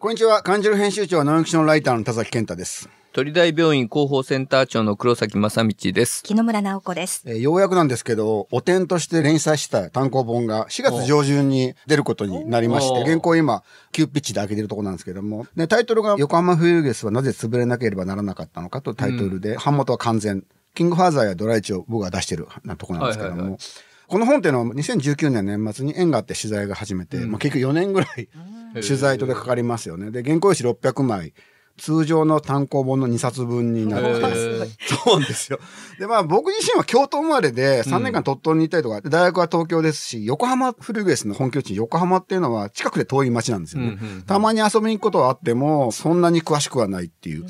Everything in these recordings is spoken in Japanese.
こんにちは。漢字の編集長、ノンフィクションライターの田崎健太です。鳥大病院広報センター長の黒崎正道です。木野村直子です。えーようやくなんですけど、お点として連載した単行本が4月上旬に出ることになりまして、お原稿今、急ピッチで開けてるところなんですけども、で、タイトルが横浜フユーゲスはなぜ潰れなければならなかったのかというタイトルで、版元は完全。キングファーザーやドライチを僕が出してるなところなんですけども、はいはいはいこの本っていうのは2019年年末に縁があって取材が始めて、まあ、結局4年ぐらい取材とでかかりますよね。で、原稿用紙600枚、通常の単行本の2冊分になって、へー そうなんですよ。で、まあ僕自身は京都生まれで3年間鳥取に行ったりとか、大学は東京ですし、横浜フルグエスの本拠地、横浜っていうのは近くで遠い町なんですよね。うんうんうんたまに遊びに行くことはあっても、そんなに詳しくはないっていう。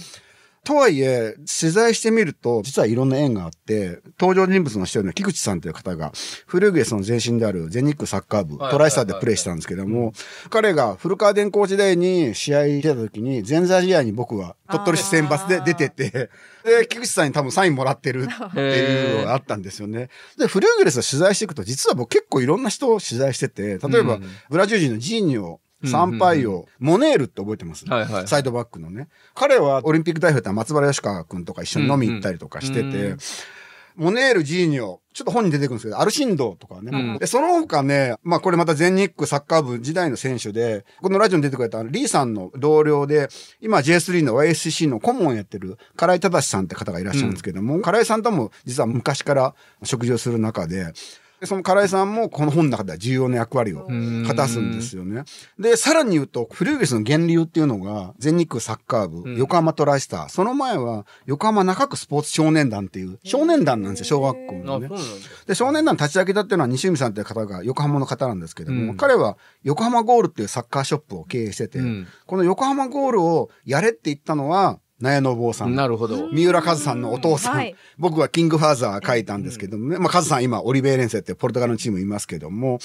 とはいえ、取材してみると、実はいろんな縁があって、登場人物の一人の菊池さんという方が、フルグエスの前身である全日空サッカー部、はいトライスターでプレーしたんですけども、彼が古川電工時代に試合出た時に、前座試合に僕は鳥取市選抜で出てて、で、菊池さんに多分サインもらってるっていうのがあったんですよね。で、フルーグレスを取材していくと、実は僕結構いろんな人を取材してて、例えば、うん。ブラジル人のジーニョ、サンパイオ、モネールって覚えてます、はいはい。サイドバックのね。彼はオリンピック代表って松原吉川君とか一緒に飲み行ったりとかしてて、うんうん。モネール、ジーニョ、ちょっと本に出てくるんですけど、アルシンドとかね。うん。で、その他ね、まあこれまた全日空サッカー部時代の選手で、このラジオに出てくれたリーさんの同僚で、今 J3 の YSCC の顧問をやってる、唐井正さんって方がいらっしゃるんですけども、唐井さんとも実は昔から食事をする中で、でその唐井さんもこの本の中では重要な役割を果たすんですよね。で、さらに言うと、フルーゲスの源流っていうのが、全日空サッカー部、うん。横浜トライスター、その前は横浜中区スポーツ少年団っていう、少年団なんですよ、小学校あ、のね。で、少年団立ち上げたっていうのは西海さんっていう方が横浜の方なんですけども、うん。彼は横浜ゴールっていうサッカーショップを経営してて、うん。この横浜ゴールをやれって言ったのは、納屋の坊さん。なるほど。三浦和さんのお父さん。はい僕はキングファーザー書いたんですけどもね。まあ、和さん今、オリベイレンセってポルトガルのチームいますけども。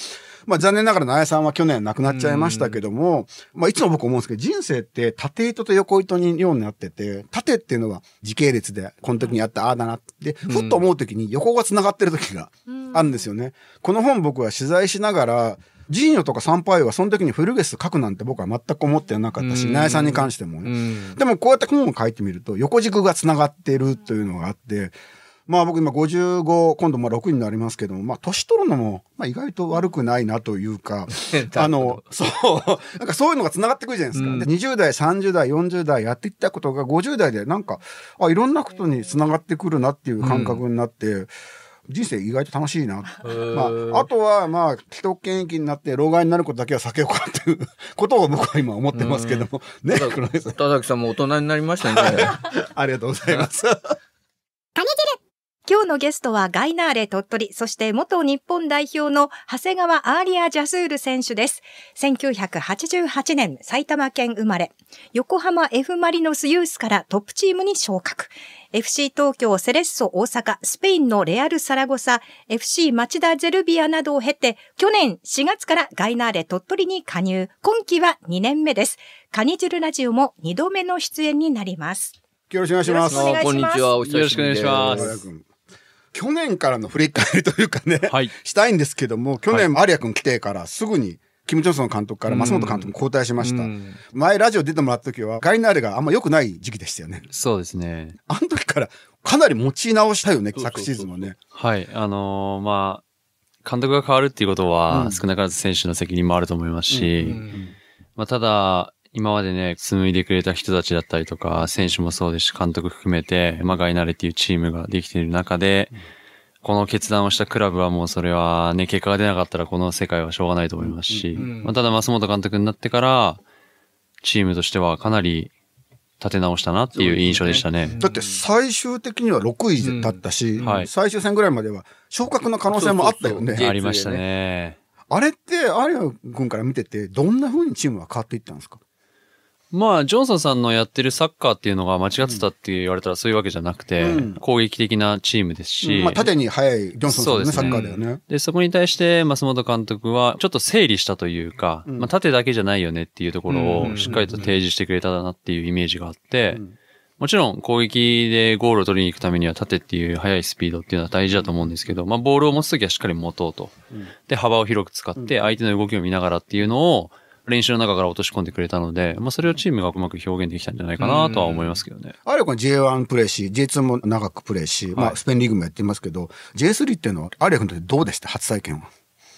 まあ、残念ながら、ナヤさんは去年亡くなっちゃいましたけども、まあ、いつも僕思うんですけど、人生って縦糸と横糸にようになってて、縦っていうのは時系列で、この時にやったああだなって、ふっと思う時に横が繋がってる時があるんですよね。この本僕は取材しながら、ジーニョとかサンパイオはその時にフルゲス書くなんて僕は全く思ってなかったし、うんナヤさんに関してもね。うん。でもこうやって本を書いてみると横軸が繋がってるというのがあって、まあ僕今55、今度まあ6になりますけども、まあ年取るのも、まあ意外と悪くないなというか、あの、そう、なんかそういうのが繋がってくるじゃないですか。うんで20代、30代、40代やっていったことが50代でなんか、あ、いろんなことに繋がってくるなっていう感覚になって、人生意外と楽しいな。まあ、あとは、まあ、既得権益になって、老害になることだけは避けようかっていうことを僕は今思ってますけども。ね。田崎さんも大人になりましたね。ありがとうございます。今日のゲストはガイナーレ鳥取、そして元日本代表の長谷川アーリア・ジャスール選手です。1988年埼玉県生まれ、横浜 F・ マリノスユースからトップチームに昇格。FC 東京セレッソ大阪、スペインのレアル・サラゴサ、FC 町田ゼルビアなどを経て、去年4月からガイナーレ鳥取に加入。今季は2年目です。カニジルラジオも2度目の出演になります。よろしくお願いします。こんにちは。お久しぶりです。よろしくお願いします去年からの振り返りというかね、はいしたいんですけども、去年、有谷君来てからすぐに、キム・ジョンソン監督から増本監督に交代しました。うん前ラジオ出てもらった時は、ガイナーレがあんま良くない時期でしたよね。そうですね。あの時からかなり持ち直したよね、昨シーズンはね。はい。あのーまあ、監督が変わるっていうことうんは、少なからず選手の責任もあると思いますし、うんまあ、ただ、今までね、紡いでくれた人たちだったりとか、選手もそうですし、監督含めて、まあ、ガイナレっていうチームができている中で、この決断をしたクラブはもうそれはね、結果が出なかったらこの世界はしょうがないと思いますし、うんまあ、ただ、増本監督になってから、チームとしてはかなり立て直したなっていう印象でしたね。だって最終的には6位だったし、ん。はい。最終戦ぐらいまでは昇格の可能性もあったよね。そうそうそう。ありましたね。あれって、有谷君から見てて、どんな風にチームは変わっていったんですか？まあ、ジョンソンさんのやってるサッカーっていうのが間違ってたって言われたらそういうわけじゃなくて、うん。攻撃的なチームですし、まあ、縦に速いジョンソンさんのね、サッカーだよね。で、そこに対して、増本監督は、ちょっと整理したというか、うん。まあ、縦だけじゃないよねっていうところうん。をしっかりと提示してくれたなっていうイメージがあって、うん。もちろん攻撃でゴールを取りに行くためには縦っていう速いスピードっていうのは大事だと思うんですけど、まあ、ボールを持つときはしっかり持とうと。うん。で、幅を広く使って相手の動きを見ながらっていうのを、練習の中から落とし込んでくれたので、まあそれをチームがうまく表現できたんじゃないかなとは思いますけどね。アレ君は J1 プレーし、J2 も長くプレーし、まあスペインリーグもやってますけど、J3 っていうのはアレ君にとどうでした？初体験は。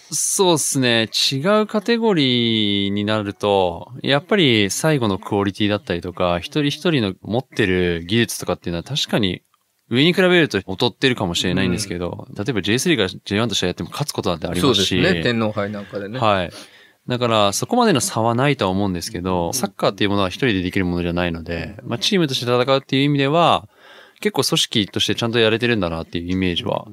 そうですね。違うカテゴリーになると、やっぱり最後のクオリティだったりとか、一人一人の持ってる技術とかっていうのは確かに上に比べると劣ってるかもしれないんですけど、例えば J3 が J1 と試合やっても勝つことなんてありそうますし。ですね。天皇杯なんかでね。はい。だから、そこまでの差はないとは思うんですけど、サッカーっていうものは一人でできるものじゃないので、まあ、チームとして戦うっていう意味では、結構組織としてちゃんとやれてるんだなっていうイメージは、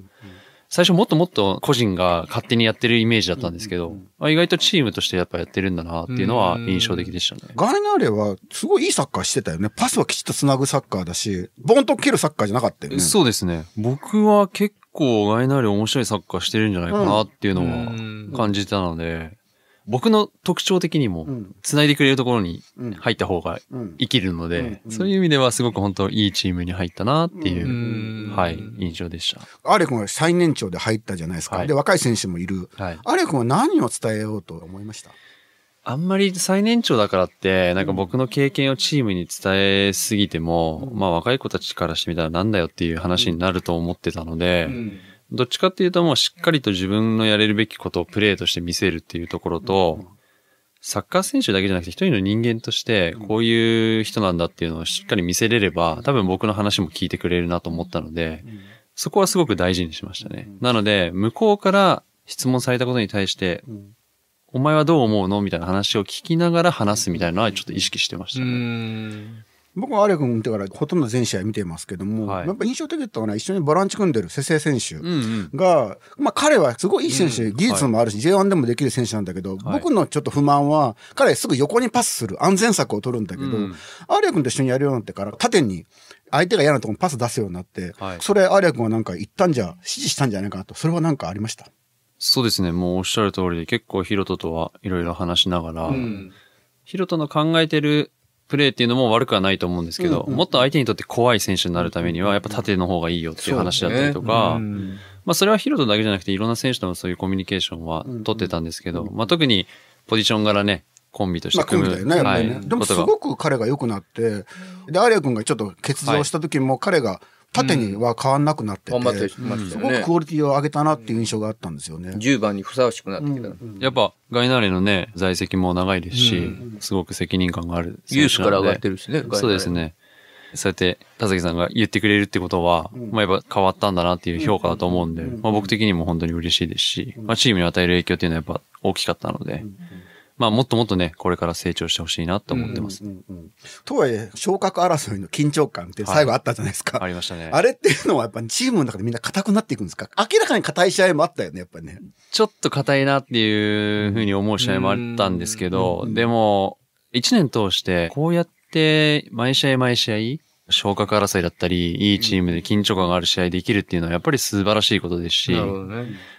最初もっともっと個人が勝手にやってるイメージだったんですけど、あ意外とチームとしてやっぱやってるんだなっていうのは印象的でしたね。ガイナーレはすごいいいサッカーしてたよね。パスはきちっと繋ぐサッカーだし、ボンと蹴るサッカーじゃなかったよね。そうですね。僕は結構ガイナーレ面白いサッカーしてるんじゃないかなっていうのうんは感じたので、僕の特徴的にもうん、繋いでくれるところにうん。入った方がうん。生きるので、うん。そういう意味ではすごく本当いいチームに入ったなっていう、うん。はい、印象でした。アレ君は最年長で入ったじゃないですか。はい。で、若い選手もいる。はい。アレ君は何を伝えようと思いました？あんまり最年長だからって、なんか僕の経験をチームに伝えすぎても、まあ若い子たちからしてみたらなん。だよっていう話になると思ってたので、どっちかっていうともうしっかりと自分のやれるべきことをプレーとして見せるっていうところと、サッカー選手だけじゃなくて一人の人間としてこういう人なんだっていうのをしっかり見せれれば、多分僕の話も聞いてくれるなと思ったので、そこはすごく大事にしましたね。なので、向こうから質問されたことに対して、お前はどう思うの？みたいな話を聞きながら話すみたいなのはちょっと意識してましうたね。ん。僕はアレ君見てからほとんど全試合見てますけども、はいやっぱ印象的だったのは一緒にボランチ組んでる瀬々選手。うんうん。が、まあ彼はすごいいい選手、うん技術もあるし、J1 でもできる選手なんだけど、はい僕のちょっと不満は、彼すぐ横にパスする安全策を取るんだけど、うんアリア君と一緒にやるようになってから、縦に相手が嫌なところにパス出すようになって、はいそれアリア君はなんか言ったんじゃ、指示したんじゃないかなと、それはなんかありました？そうですね。もうおっしゃる通りで結構ヒロトとはいろいろ話しながら、うん。ヒロトの考えてるプレーっていうのも悪くはないと思うんですけど、うんうんもっと相手にとって怖い選手になるためには、やっぱ縦の方がいいよっていう話だったりとか、うんまあそれはヒロトだけじゃなくていろんな選手ともそういうコミュニケーションは取ってたんですけど、まあ特にポジション柄ね、コンビとしまあ、て組む、組みたいね、やっぱりね。はい。でもすごく彼が良くなって、で、アリア君がちょっと欠場した時も彼が縦には変わんなくなってて、頑張ってすよね。ごくクオリティを上げたなっていう印象があったんですよね。10番にふさわしくなってきた。やっぱガイナーレのね、在籍も長いですし、すごく責任感があるユースから上がるってるしね。そうですね。そうやって田崎さんが言ってくれるってことは、まあやっぱ変わったんだなっていう評価だと思うんで、まあ僕的にも本当に嬉しいですし、まあチームに与える影響っていうのはやっぱ大きかったので、まあもっともっとね、これから成長してほしいなと思ってます。とはいえ、昇格争いの緊張感って最後あったじゃないですか。ありましたね。あれっていうのはやっぱチームの中でみんな硬くなっていくんですか？明らかに硬い試合もあったよね、やっぱりね。ちょっと硬いなっていうふうに思う試合もあったんですけど、でも、一年通して、こうやって毎試合毎試合、昇格争いだったり、いいチームで緊張感がある試合できるっていうのはやっぱり素晴らしいことですしね。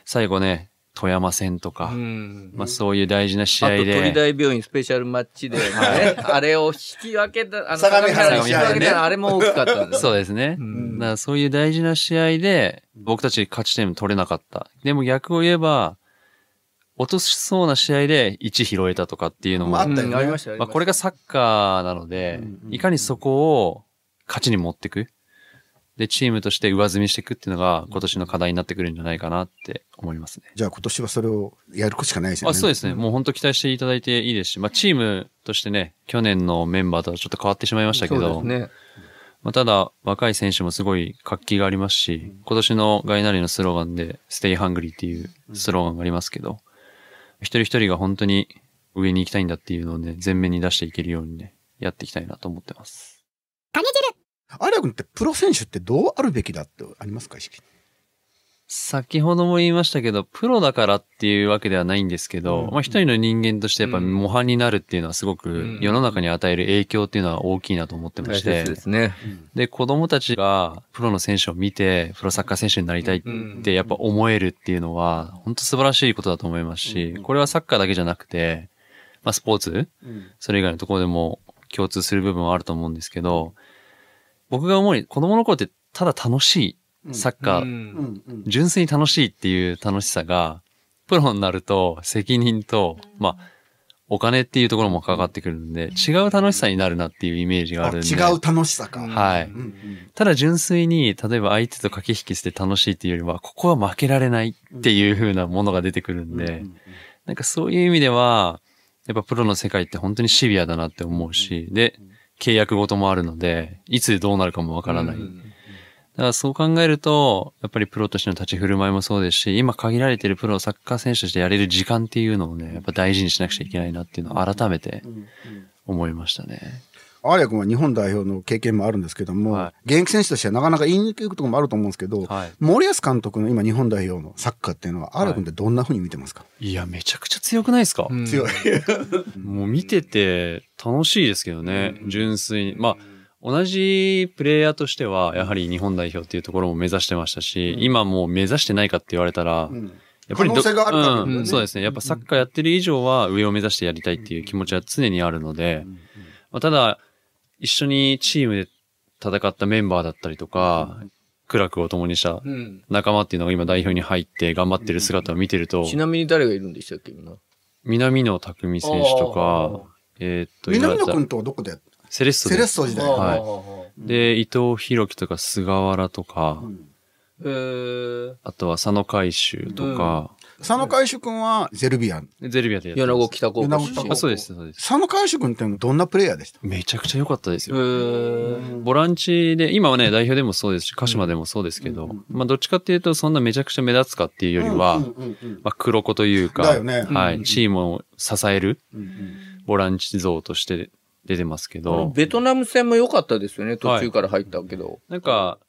最後ね、富山戦とか、うん。まあそういう大事な試合あと、鳥で、大病院スペシャルマッチで、ね、あれを引き分けた、あの、相模原引き分けたあれも大きかったんだ。そうですね。んだからそういう大事な試合で、僕たち勝ち点取れなかった。でも逆を言えば、落としそうな試合で1拾えたとかっていうのも、まああったよねうんありましたよ。まあ、これがサッカーなので、いかにそこを勝ちに持っていく。で、チームとして上積みしていくっていうのが今年の課題になってくるんじゃないかなって思いますね。じゃあ今年はそれをやるしかないですよね。あそうですね。もう本当期待していただいていいですし、まあ、チームとしてね、去年のメンバーとはちょっと変わってしまいましたけそうでど、すね。まあ、ただ、若い選手もすごい活気がありますし、今年のガイナリのスローガンで、Stay Hungry っていうスローガンがありますけど、一人一人が本当に上に行きたいんだっていうのをね、前面に出していけるようにね、やっていきたいなと思ってます。アリア君ってプロ選手ってどうあるべきだってありますか意識？先ほども言いましたけど、プロだからっていうわけではないんですけど、まあ一人の人間としてやっぱ模範になるっていうのはすごく世の中に与える影響っていうのは大きいなと思ってま大して、切ですね。で、子供たちがプロの選手を見て、プロサッカー選手になりたいってやっぱ思えるっていうのは、本当素晴らしいことだと思いますし、これはサッカーだけじゃなくて、まあスポーツ、それ以外のところでも共通する部分はあると思うんですけど、僕が思うに子供の頃ってただ楽しいサッカー、うん。純粋に楽しいっていう楽しさが、プロになると責任と、まあ、お金っていうところもかかってくるんで、違う楽しさになるなっていうイメージがあるんで。違う楽しさか。はい。うんうんただ純粋に、例えば相手と駆け引きして楽しいっていうよりは、ここは負けられないっていう風なものが出てくるんで、なんかそういう意味では、やっぱプロの世界って本当にシビアだなって思うし、で、契約ごともあるので、いつどうなるかもわからない。だからそう考えると、やっぱりプロとしての立ち振る舞いもそうですし、今限られているプロサッカー選手としてやれる時間っていうのをね、やっぱ大事にしなくちゃいけないなっていうのを改めて思いましたね。アーリア君は日本代表の経験もあるんですけども、は現役選手としてはなかなか言いにくいこともあると思うんですけど、はい。森保監督の今日本代表のサッカーっていうのは、アーリア君ってどんな風に見てますか、いや、めちゃくちゃ強くないですか、うん。強い。もう見てて楽しいですけどね、純粋に。まあ、同じプレイヤーとしては、やはり日本代表っていうところも目指してましたし、今もう目指してないかって言われたら、やっぱりど可能性があるからね。うん、そうですね。やっぱサッカーやってる以上は上を目指してやりたいっていう気持ちは常にあるので、まあ、ただ、一緒にチームで戦ったメンバーだったりとか、苦楽を共にしたうん。仲間っていうのが今代表に入って頑張ってる姿を見てると、ちなみに誰がいるんでしたっけ今？南野拓実選手とか、えーっと、南野君とはどこでセレッソで。セレッソ時代。はい。い。で、伊藤博樹とか菅原とか、えー、あとは佐野海舟とか、佐野海舟君はゼルビアン。ゼルビアでやって米ます。子北高校米子北高校出身。あそうです、そうです。佐野海舟君ってどんなプレイヤーでした？めちゃくちゃ良かったですえよ。ー、ボランチで、今はね、代表でもそうですし、鹿島でもそうですけど、まあどっちかっていうと、そんなめちゃくちゃ目立つかっていうよりは、まあ黒子というか、だよねはい、チームを支えるボランチ像として出てますけど、ベトナム戦も良かったですよね。途中から入ったけど。なんか、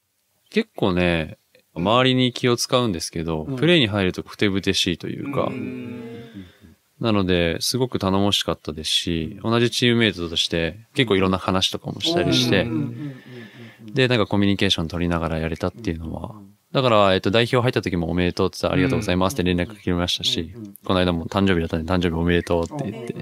結構ね、周りに気を使うんですけど、プレーに入るとふてぶてしいというか、なので、すごく頼もしかったですし、同じチームメイトとして結構いろんな話とかもしたりして、で、なんかコミュニケーション取りながらやれたっていうのは、だから、えっと、代表入った時もおめでとうって言ったらありがとうございますって連絡くれましたし、この間も誕生日だったんで誕生日おめでとうって言って。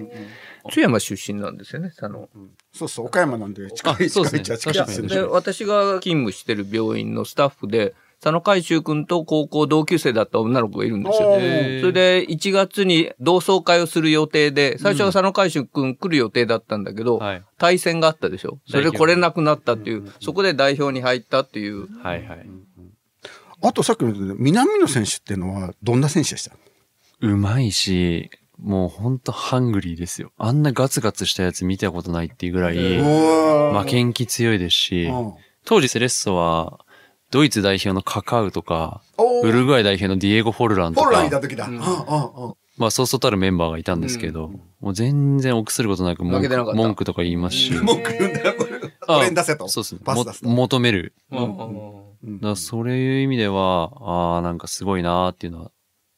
津山出身なんですよね、佐野。そうそう、岡山なんで近い、近い近いですよで、ね。私が勤務してる病院のスタッフで、佐野海舟君と高校同級生だった女の子がいるんですよ。おそーれで、1月に同窓会をする予定で、最初は佐野海舟君来る予定だったんだけど、はい。対戦があったでしょ。それで来れなくなったっていう、そこで代表に入ったっていう。はいはい。あとさっきの言った南野選手っていうのはどんな選手でした？うまいし、もうほんとハングリーですよ。あんなガツガツしたやつ見たことないっていうぐらい、負けん気強いですし、当時セレッソは、ドイツ代表のカカウとか、ウルグアイ代表のディエゴ・フォルランとポーランいたか、時だ。うんうんうんうんまあそうそうたるメンバーがいたんですけど、もう全然臆することなく文句とか言いますし、文句言うんだよ、これ。あ俺に出せと。そうですね。パス出すとも求める。うんだそういう意味では、ああ、なんかすごいなーっていうのは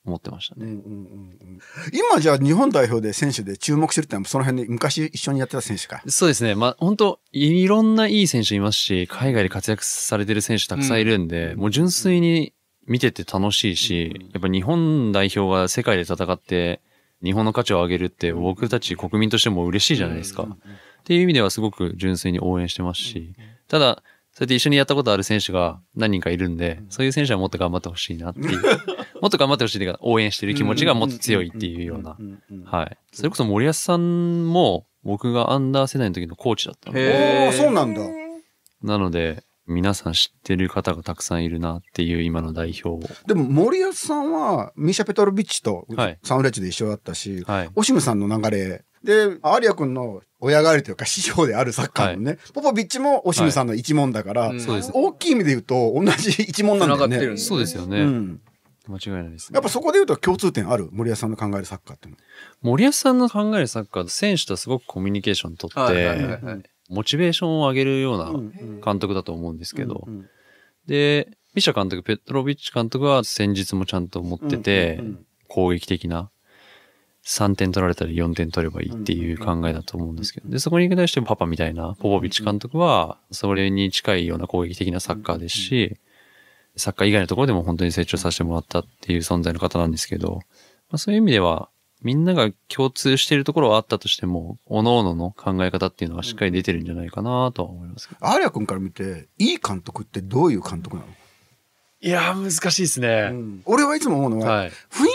思ってましたね。うんうんうんうん今じゃあ日本代表で選手で注目してるってのはその辺で昔一緒にやってた選手か。そうですね。まあ、本当いろんないい選手いますし、海外で活躍されてる選手たくさんいるんで、もう純粋に見てて楽しいし、やっぱ日本代表が世界で戦って、日本の価値を上げるって僕たち国民としても嬉しいじゃないですか。っていう意味ではすごく純粋に応援してますし、ただ、そうやって一緒にやったことある選手が何人かいるんで、そういう選手はもっと頑張ってほしいなっていう、もっと頑張ってほしいっていうか、応援してる気持ちがもっと強いっていうような。はい。それこそ森保さんも僕がアンダー世代の時のコーチだったので、へおー、そうなんだ。なので、皆さん知ってる方がたくさんいるなっていう今の代表を。でも森保さんはミシャ・ペトロビッチとはいサンフレッチェで一緒だったし、はい。オシムさんの流れで、アリア君の親代わりというか師匠であるサッカーのね、ポポビッチもオシムさんの一門だから、うんそうです。大きい意味で言うと同じ一門なんだよね。そうですよね。うん。間違いないですねやっぱそこで言うと共通点ある？森保さんの考えるサッカーって森保さんの考えるサッカー、選手とすごくコミュニケーション取はいはいはいって、はい。モチベーションを上げるようなうん監督だと思うんですけどう、んで、ミシャ監督、ペトロビッチ監督は戦術もちゃんと持っててうんうん、攻撃的な、3点取られたら4点取ればいいっていう考えだと思うんですけど、で、そこに対してパパみたいな、ポポビッチ監督は、それに近いような攻撃的なサッカーですし、サッカー以外のところでも本当に成長させてもらったっていう存在の方なんですけど、まあ、そういう意味では、みんなが共通しているところはあったとしても、各々の考え方っていうのはしっかり出てるんじゃないかなとは思いますけど。アリア君から見て、いい監督ってどういう監督なの？いいやー、難しいですうね。ん俺はいつも思うのは、はい。雰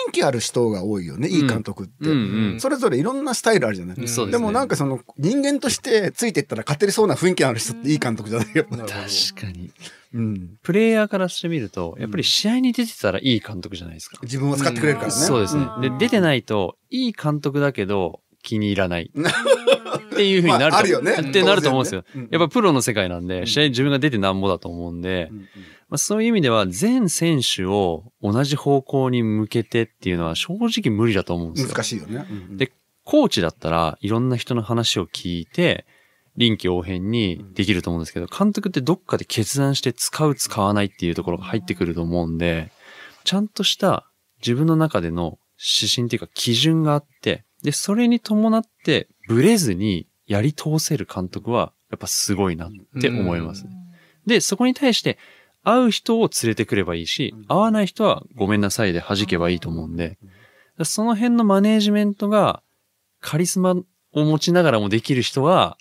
囲気ある人が多いよね、いい監督って。うんうんそれぞれいろんなスタイルあるじゃない？うんですね。でもなんかその人間としてついていったら勝てりそうな雰囲気のある人っていい監督じゃないよ。なるほど確かに。うん。プレイヤーからしてみると、やっぱり試合に出てたらいい監督じゃないですか。自分を使ってくれるからね。そうですねう。んで、出てないと、いい監督だけど、気に入らない。っていうふうになると、まああるよねってなると思うんですよ。ねやっぱプロの世界なんで、うん試合自分が出てなんぼだと思うんで、うんまあ、そういう意味では、全選手を同じ方向に向けてっていうのは正直無理だと思うんですよ。難しいよね。うんでコーチだったらいろんな人の話を聞いて、臨機応変にできると思うんですけど、監督ってどっかで決断して使う使わないっていうところが入ってくると思うんで、ちゃんとした自分の中での指針っていうか基準があって、で、それに伴ってブレずにやり通せる監督はやっぱすごいなって思います。で、そこに対して会う人を連れてくればいいし、会わない人はごめんなさいで弾けばいいと思うんで、その辺のマネージメントがカリスマを持ちながらもできる人は、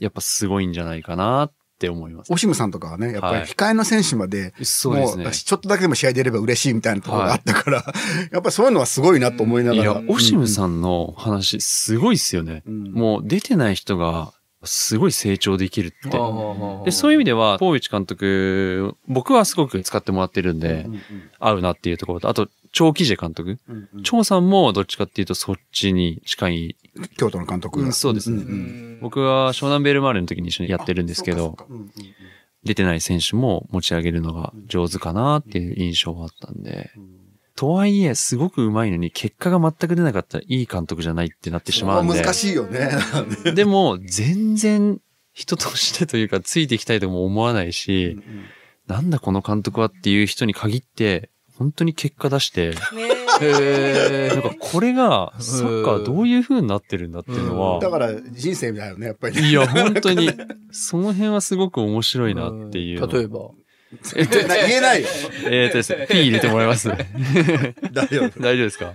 やっぱすごいんじゃないかなって思います。オシムさんとかはね、やっぱりはい控えの選手まで、そうですね。ちょっとだけでも試合出れば嬉しいみたいなところがあったから、やっぱりそういうのはすごいなと思いないがやら。、オシムさんの話、すごいっすよね。うん、もう出てない人が、すごい成長できるって。あで、そういう意味では、ポーウィッチ監督、僕はすごく使ってもらってるんでう、ん合うなっていうところと、あと、長期ジェ監督。うんうん。長さんもどっちかっていうとそっちに近い。京都の監督が。うんそうですね。んん僕は湘南ベルマーレの時に一緒にやってるんですけどう、んうんうん。出てない選手も持ち上げるのが上手かなっていう印象があったんで、とはいえ、すごく上手いのに結果が全く出なかったらいい監督じゃないってなってしまうんで。難しいよね。でも、全然人としてというかついていきたいとも思わないし、なんだこの監督はっていう人に限って、本当に結果出して、へなんかこれがサッカーどういう風になってるんだっていうのは、だから人生だよね、やっぱりね。いや、本当に、その辺はすごく面白いなっていうの。例えば。な言えないよ。えーとですね、P 入れてもらいます。大丈夫。大丈夫ですか？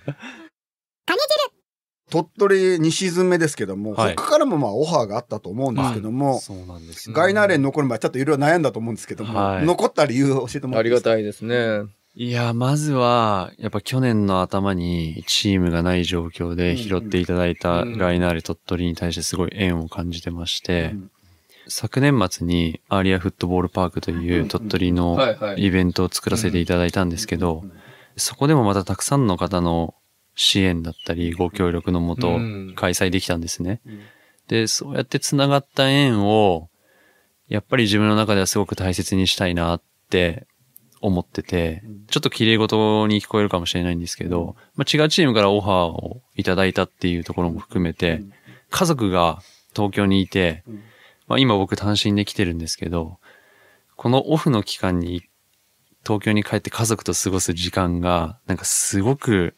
鳥取2シーズン目ですけども、はい他からもまあオファーがあったと思うんですけども、そうなんですよ。ガイナーレに残る前ちょっといろいろ悩んだと思うんですけども、はい残った理由を教えてもらっていいですか？ありがたいですね。いや、まずは、やっぱ去年の頭にチームがない状況で拾っていただいたうんガイナーレ鳥取に対してすごい縁を感じてまして、うん昨年末にアーリアフットボールパークという鳥取の。イベントを作らせていただいたんですけど、そこでもまたたくさんの方の支援だったりご協力のもとうん。開催できたんですね。うん。で、そうやって繋がった縁を、やっぱり自分の中ではすごく大切にしたいなって思ってて、ちょっと綺麗事に聞こえるかもしれないんですけど、まあ、違うチームからオファーをいただいたっていうところも含めて、家族が東京にいて、うんまあ、今僕単身で来てるんですけど、このオフの期間に東京に帰って家族と過ごす時間が、なんかすごく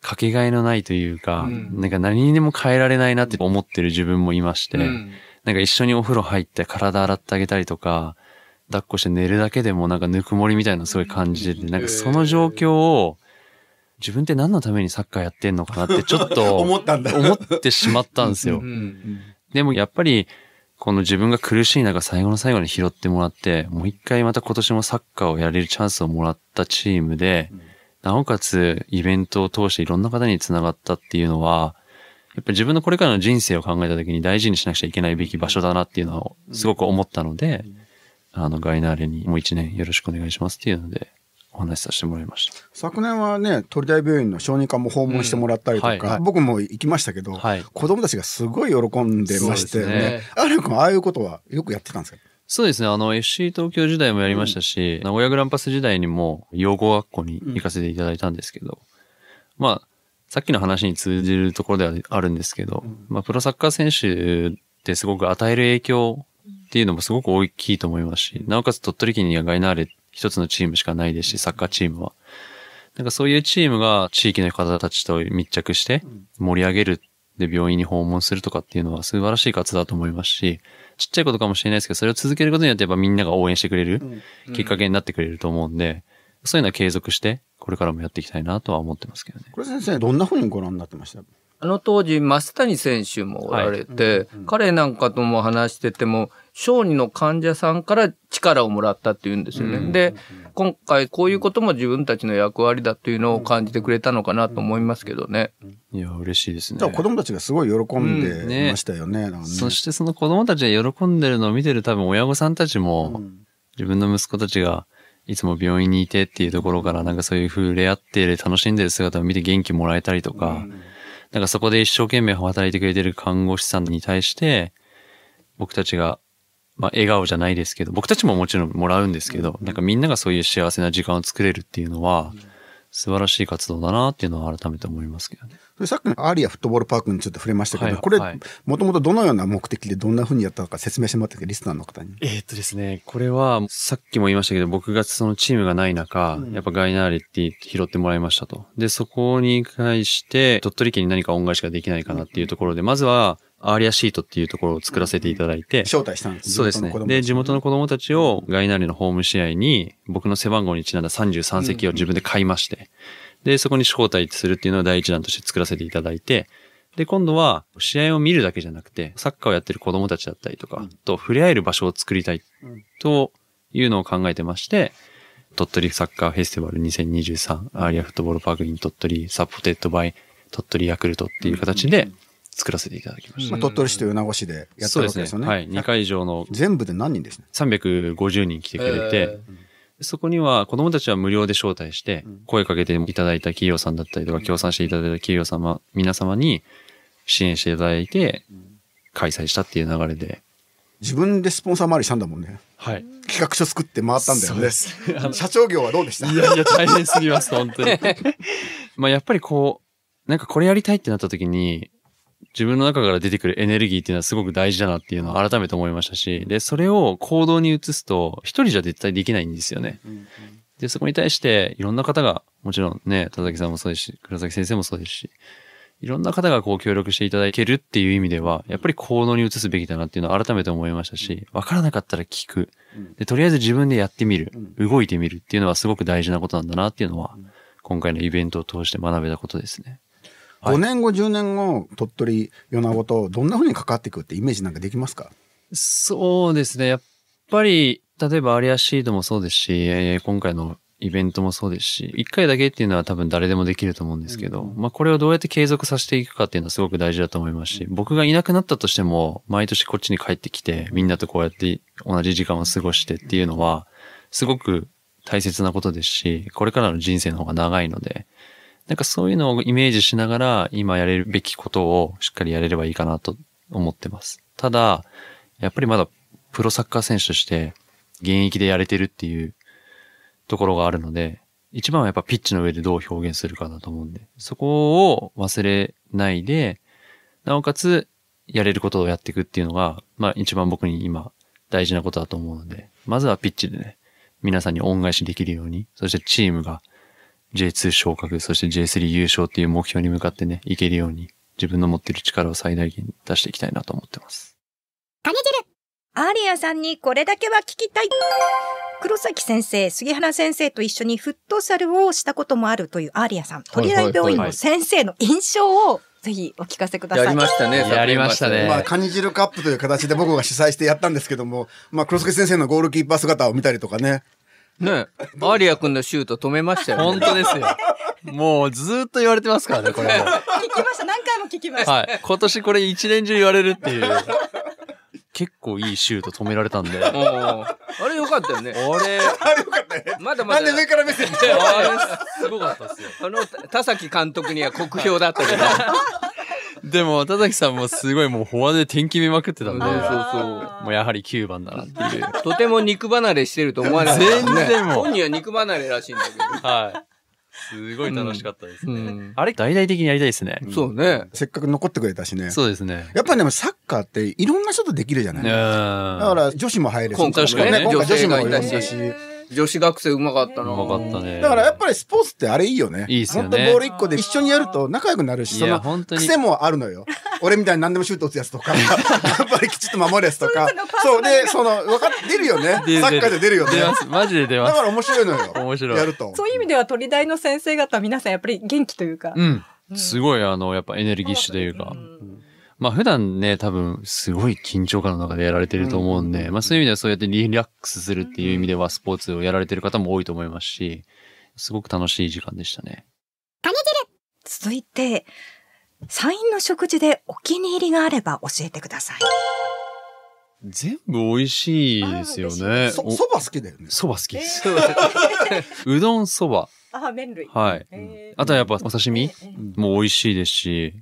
かけがえのないというか、うんなんか何にでも変えられないなって思ってる自分もいまして、うんなんか一緒にお風呂入って体洗ってあげたりとか、抱っこして寝るだけでもなんかぬくもりみたいなのすごい感じてて、なんかその状況を自分って何のためにサッカーやってんのかなってちょっと 思ったんだ。思ってしまったんですよう。んでもやっぱり、この自分が苦しい中最後の最後に拾ってもらって、もう一回また今年もサッカーをやれるチャンスをもらったチームで、なおかつイベントを通していろんな方に繋がったっていうのは、やっぱり自分のこれからの人生を考えた時に大事にしなくちゃいけないべき場所だなっていうのをすごく思ったので、あの、ガイナーレにもう一年よろしくお願いしますっていうので、お話しさせてもらいました。昨年はね、鳥大病院の小児科も訪問してもらったりとか、うんはいはい僕も行きましたけど、はい。子供たちがすごい喜んでましたよねね。アレ君、ああいうことはよくやってたんですか？そうですね。あの、FC 東京時代もやりましたし、名古屋グランパス時代にも養護学校に行かせていただいたんですけど、まあ、さっきの話に通じるところではあるんですけど、まあ、プロサッカー選手ってすごく与える影響っていうのもすごく大きいと思いますし、なおかつ鳥取県にはガイナーレ一つのチームしかないですし、サッカーチームは。なんかそういうチームが地域の方たちと密着して盛り上げるで病院に訪問するとかっていうのは素晴らしい活動だと思いますし、ちっちゃいことかもしれないですけど、それを続けることによってやっぱみんなが応援してくれるきっかけになってくれると思うんで、そういうのは継続して、これからもやっていきたいなとは思ってますけどね。これ先生、どんな風にご覧になってました？あの当時、増谷選手もおられて、彼なんかとも話してても、小児の患者さんから力をもらったって言うんですよね。で、今回こういうことも自分たちの役割だというのを感じてくれたのかなと思いますけどね。いや、嬉しいですね。子供たちがすごい喜んうんでねましたよね。なんかねそしてその子供たちが喜んでるのを見てる多分親御さんたちも、自分の息子たちがいつも病院にいてっていうところからなんかそういう触れ合って楽しんでる姿を見て元気もらえたりとか、なんかそこで一生懸命働いてくれてる看護師さんに対して、僕たちが、まあ笑顔じゃないですけど、僕たちももちろんもらうんですけど、なんかみんながそういう幸せな時間を作れるっていうのは、素晴らしい活動だなっていうのは改めて思いますけどね。でさっきのアーリアフットボールパークにちょっと触れましたけど、はいこれ、はいもともとどのような目的でどんな風にやったのか説明してもらってリスナーの方に。えーっとですね、これは、さっきも言いましたけど、僕がそのチームがない中、やっぱガイナーレって拾ってもらいましたと。で、そこに対して、鳥取県に何か恩返しができないかなっていうところで、まずは、アーリアシートっていうところを作らせていただいて、招待したんです。そうですね。で、地元の子供たちをガイナーレのホーム試合に、僕の背番号にちなんだ33席を自分で買いまして、で、そこに招待するっていうのを第一弾として作らせていただいて、で、今度は試合を見るだけじゃなくて、サッカーをやってる子供たちだったりとか、と触れ合える場所を作りたいというのを考えてまして、鳥取サッカーフェスティバル2023アーリアフットボールパークイン鳥取 supported by 鳥取ヤクルトっていう形で作らせていただきました。まあ、鳥取市と米子市でやったそうですね。わけですよね。はい。2会場の全部で何人ですね？350人来てくれて、そこには子供たちは無料で招待して、声かけていただいた企業さんだったりとか、協賛していただいた企業様、皆様に支援していただいて、開催したっていう流れで。自分でスポンサー回りしたんだもんね。はい。企画書作って回ったんだよね。そうです 社長業はどうでした？いやいや、大変すぎます、本当に。まあやっぱりこう、なんかこれやりたいってなった時に、自分の中から出てくるエネルギーっていうのはすごく大事だなっていうのを改めて思いましたし、で、それを行動に移すと、一人じゃ絶対できないんですよね。で、そこに対して、いろんな方が、もちろんね、田崎さんもそうですし、黒崎先生もそうですし、いろんな方がこう協力していただけるっていう意味では、やっぱり行動に移すべきだなっていうのを改めて思いましたし、わからなかったら聞く。で、とりあえず自分でやってみる。動いてみるっていうのはすごく大事なことなんだなっていうのは、今回のイベントを通して学べたことですね。はい。5年後、10年後、鳥取、米子とどんな風に関わっていくってイメージなんかできますか？そうですね。やっぱり、例えばアリアシードもそうですし、えー今回のイベントもそうですし、一回だけっていうのは多分誰でもできると思うんですけど、まあこれをどうやって継続させていくかっていうのはすごく大事だと思いますし、僕がいなくなったとしても、毎年こっちに帰ってきて、みんなとこうやって同じ時間を過ごしてっていうのは、すごく大切なことですし、これからの人生の方が長いので、なんかそういうのをイメージしながら、今やれるべきことをしっかりやれればいいかなと思ってます。ただ、やっぱりまだプロサッカー選手として現役でやれてるっていうところがあるので、一番はやっぱピッチの上でどう表現するかだと思うんで、そこを忘れないで、なおかつやれることをやっていくっていうのが、まあ一番僕に今大事なことだと思うので、まずはピッチでね、皆さんに恩返しできるように、そしてチームが J2 昇格、そして J3 優勝っていう目標に向かってね、いけるように、自分の持っている力を最大限に出していきたいなと思ってます。アーリアさんにこれだけは聞きたい。黒崎先生、杉原先生と一緒にフットサルをしたこともあるというアーリアさん、鳥大病院の先生の印象をぜひお聞かせください。やりましたね。やりましたねまあ、カニ汁カップという形で僕が主催してやったんですけども、まあ、黒助先生のゴールキーパー姿を見たりとかね。ねアリア君のシュート止めましたよ、ね。本当ですよ。もうずーっと言われてますからね、これも。聞きました。何回も聞きました。はい。今年これ一年中言われるっていう。結構いいシュート止められたんで。あれよかったよね。れ、あれよかったね。まだまだなんで。上から目線 あれすごかったですよ。あの、田崎監督には酷評だったけど。でも、田崎さんもすごいもうフォワードで天気見まくってたんで、そうそうもうやはり9番だなっていう。とても肉離れしてると思わなかった、ね。全然もう本人は肉離れらしいんだけはい。すごい楽しかったですど。ね。うんあれ、大々的にやりたいですね。そうね。せっかく残ってくれたしね。そうですね。やっぱりでもサッカーっていろんな人とできるじゃない。うん。だから女子も入れ今回確かにね今回女子もいたし。女子学生うまかったな。うまかったね。だからやっぱりスポーツってあれいいよね。いいっすよね本当ボール一個で一緒にやると仲良くなるし、その本当に癖もあるのよ。俺みたいに何でもシュート打つやつとか、やっぱりきちっと守るやつとかそうで、その、わかっ出るよね。サ出るッカーで出るよね。出ます。マジで出ます。だから面白いのよ。面白いやると。そういう意味では鳥大の先生方、皆さんやっぱり元気というか。うん。すごい、あの、やっぱエネルギッシュというか。まあ普段ね、多分すごい緊張感の中でやられてると思うんで、まあそういう意味ではそうやってリラックスするっていう意味ではスポーツをやられてる方も多いと思いますし、すごく楽しい時間でしたね。続いて、サインの食事でお気に入りがあれば教えてください。全部美味しいですよね。そ、おそば好きだよね。そば好きです。うどんそば。あ、麺類。はい。あとはやっぱお刺身ええも美味しいですし、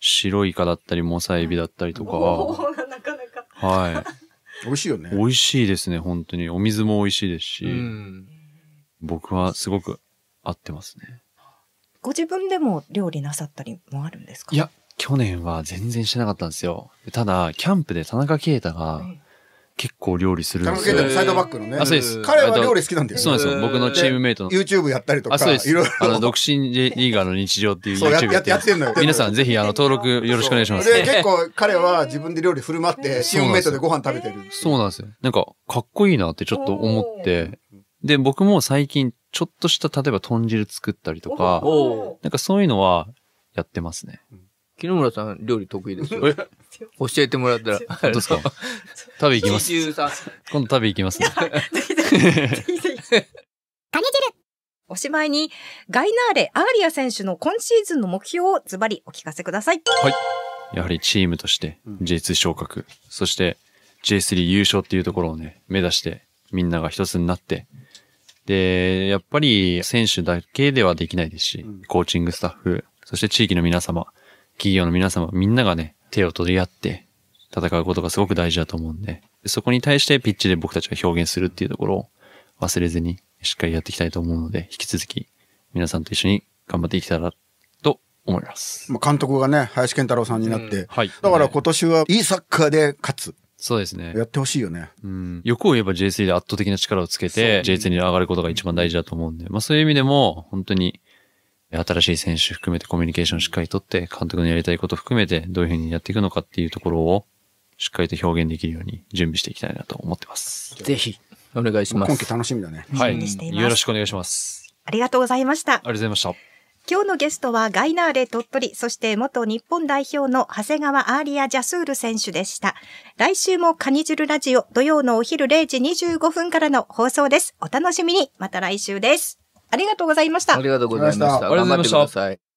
白イカだったり、モサエビだったりとおか、ーなかなか。は 美味しいよねい。。美味しいですね、本当に。お水も美味しいですし、うん。僕はすごく合ってますね。ご自分でも料理なさったりもあるんですか？いや、去年は全然してなかったんですよ。ただ、キャンプで田中啓太がえ結構料理するん田ですよ。中健太のサイドバックのね。あ、そうです。彼は料理好きなんだよ。そうなんですよ。えー僕のチームメイトの。YouTube やったりとか、あ、そうですいろい。ろ。あの、独身リーガーの日常っていうそうや YouTube やってやってんのよ皆さんぜひ、あの、登録よろしくお願いします。で、結構彼は自分で料理振る舞って、チームメイトでご飯食べてる。そうなんですよ。なんか、かっこいいなってちょっと思って、で、僕も最近、ちょっとした、例えば豚汁作ったりとか、おなんかそういうのはやってますね。木村さん料理得意ですよ。教えてもらったら。本当ですか？食べ行きます。今度食べ行きますね。おしまいに、ガイナーレ・アーリア選手の今シーズンの目標をズバリお聞かせください。やはりチームとして J2 昇格、そして J3 優勝っていうところをね、目指してみんなが一つになって、で、やっぱり選手だけではできないですし、コーチングスタッフ、そして地域の皆様、企業の皆様、みんながね、手を取り合って戦うことがすごく大事だと思うんで、そこに対してピッチで僕たちが表現するっていうところを忘れずにしっかりやっていきたいと思うので、引き続き皆さんと一緒に頑張っていけたらと思います。まあ監督がね、林健太郎さんになって。はい。だから今年はいいサッカーで勝つ。そうですね。やってほしいよね。うん。欲を言えば J3 で圧倒的な力をつけて、J2 に上がることが一番大事だと思うんで、まあそういう意味でも、本当に、新しい選手含めてコミュニケーションをしっかりとって、監督のやりたいことを含めて、どういうふうにやっていくのかっていうところを、しっかりと表現できるように準備していきたいなと思ってます。ぜひ、お願いします。今季楽しみだね。はい。にしていますよろしくお願いします。ありがとうございましたあ。りがとうございました。今日のゲストはガイナーレ鳥取、そして元日本代表の長谷川アーリア・ジャスール選手でした。来週もカニ汁ラジオ土曜のお昼0時25分からの放送です。お楽しみに。また来週です。ありがとうございましたあ。りがとうございました。頑張ってください。